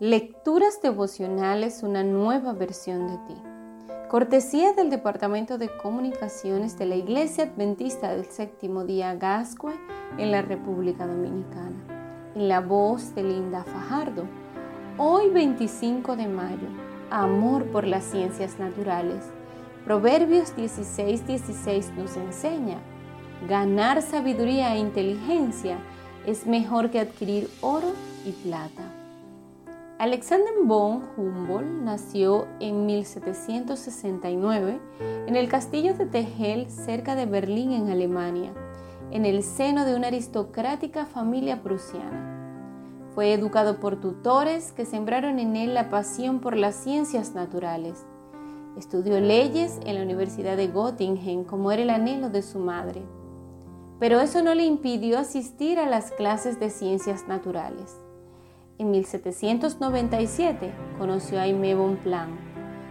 Lecturas devocionales, una nueva versión de ti. Cortesía del Departamento de Comunicaciones de la Iglesia Adventista del Séptimo Día Gascue en la República Dominicana. En la voz de Linda Fajardo. Hoy 25 de mayo. Amor por las ciencias naturales. Proverbios 16:16 16 nos enseña. Ganar sabiduría e inteligencia es mejor que adquirir oro y plata. Alexander von Humboldt nació en 1769 en el castillo de Tegel cerca de Berlín en Alemania, en el seno de una aristocrática familia prusiana. Fue educado por tutores que sembraron en él la pasión por las ciencias naturales. Estudió leyes en la Universidad de Göttingen como era el anhelo de su madre pero eso no le impidió asistir a las clases de ciencias naturales. En 1797 conoció a Aimé Bonpland,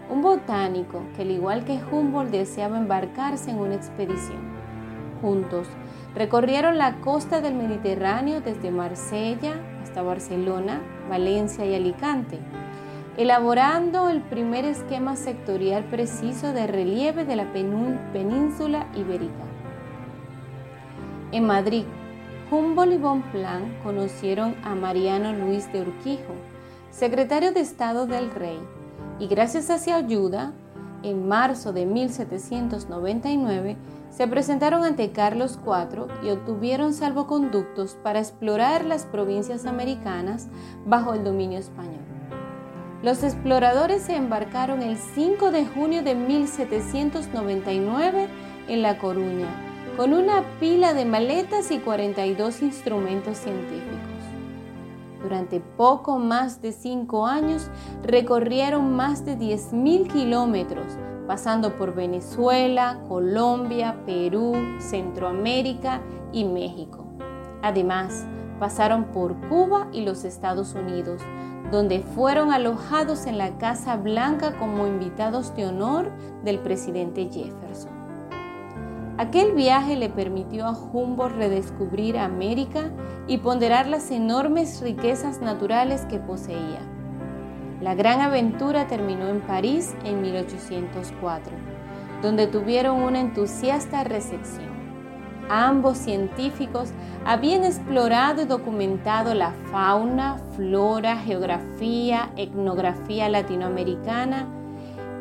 un botánico que al igual que Humboldt deseaba embarcarse en una expedición. Juntos recorrieron la costa del Mediterráneo desde Marsella hasta Barcelona, Valencia y Alicante, elaborando el primer esquema sectorial preciso de relieve de la península ibérica. En Madrid, Humboldt y Bonpland conocieron a Mariano Luis de Urquijo, secretario de Estado del Rey, y gracias a su ayuda, en marzo de 1799 se presentaron ante Carlos IV y obtuvieron salvoconductos para explorar las provincias americanas bajo el dominio español. Los exploradores se embarcaron el 5 de junio de 1799 en La Coruña con una pila de maletas y 42 instrumentos científicos. Durante poco más de cinco años recorrieron más de 10.000 kilómetros, pasando por Venezuela, Colombia, Perú, Centroamérica y México. Además, pasaron por Cuba y los Estados Unidos, donde fueron alojados en la Casa Blanca como invitados de honor del presidente Jefferson. Aquel viaje le permitió a Humboldt redescubrir América y ponderar las enormes riquezas naturales que poseía. La gran aventura terminó en París en 1804, donde tuvieron una entusiasta recepción. Ambos científicos habían explorado y documentado la fauna, flora, geografía, etnografía latinoamericana,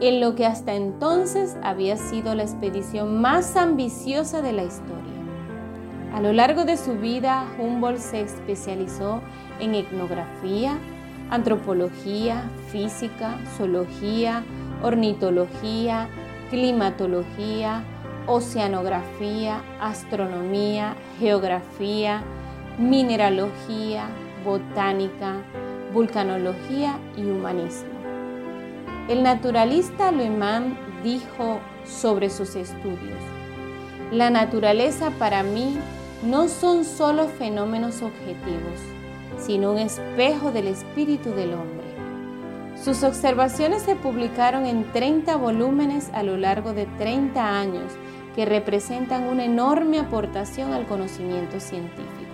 en lo que hasta entonces había sido la expedición más ambiciosa de la historia. A lo largo de su vida, Humboldt se especializó en etnografía, antropología, física, zoología, ornitología, climatología, oceanografía, astronomía, geografía, mineralogía, botánica, vulcanología y humanismo. El naturalista alemán dijo sobre sus estudios, la naturaleza para mí no son solo fenómenos objetivos, sino un espejo del espíritu del hombre. Sus observaciones se publicaron en 30 volúmenes a lo largo de 30 años que representan una enorme aportación al conocimiento científico.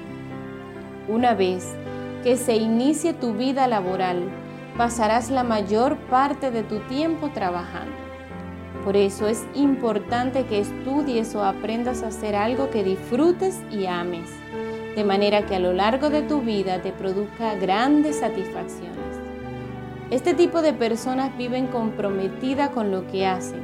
Una vez que se inicie tu vida laboral, pasarás la mayor parte de tu tiempo trabajando. Por eso es importante que estudies o aprendas a hacer algo que disfrutes y ames, de manera que a lo largo de tu vida te produzca grandes satisfacciones. Este tipo de personas viven comprometidas con lo que hacen,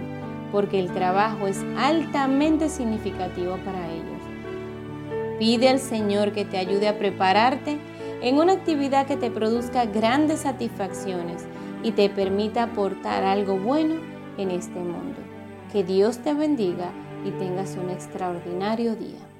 porque el trabajo es altamente significativo para ellos. Pide al Señor que te ayude a prepararte en una actividad que te produzca grandes satisfacciones y te permita aportar algo bueno en este mundo. Que Dios te bendiga y tengas un extraordinario día.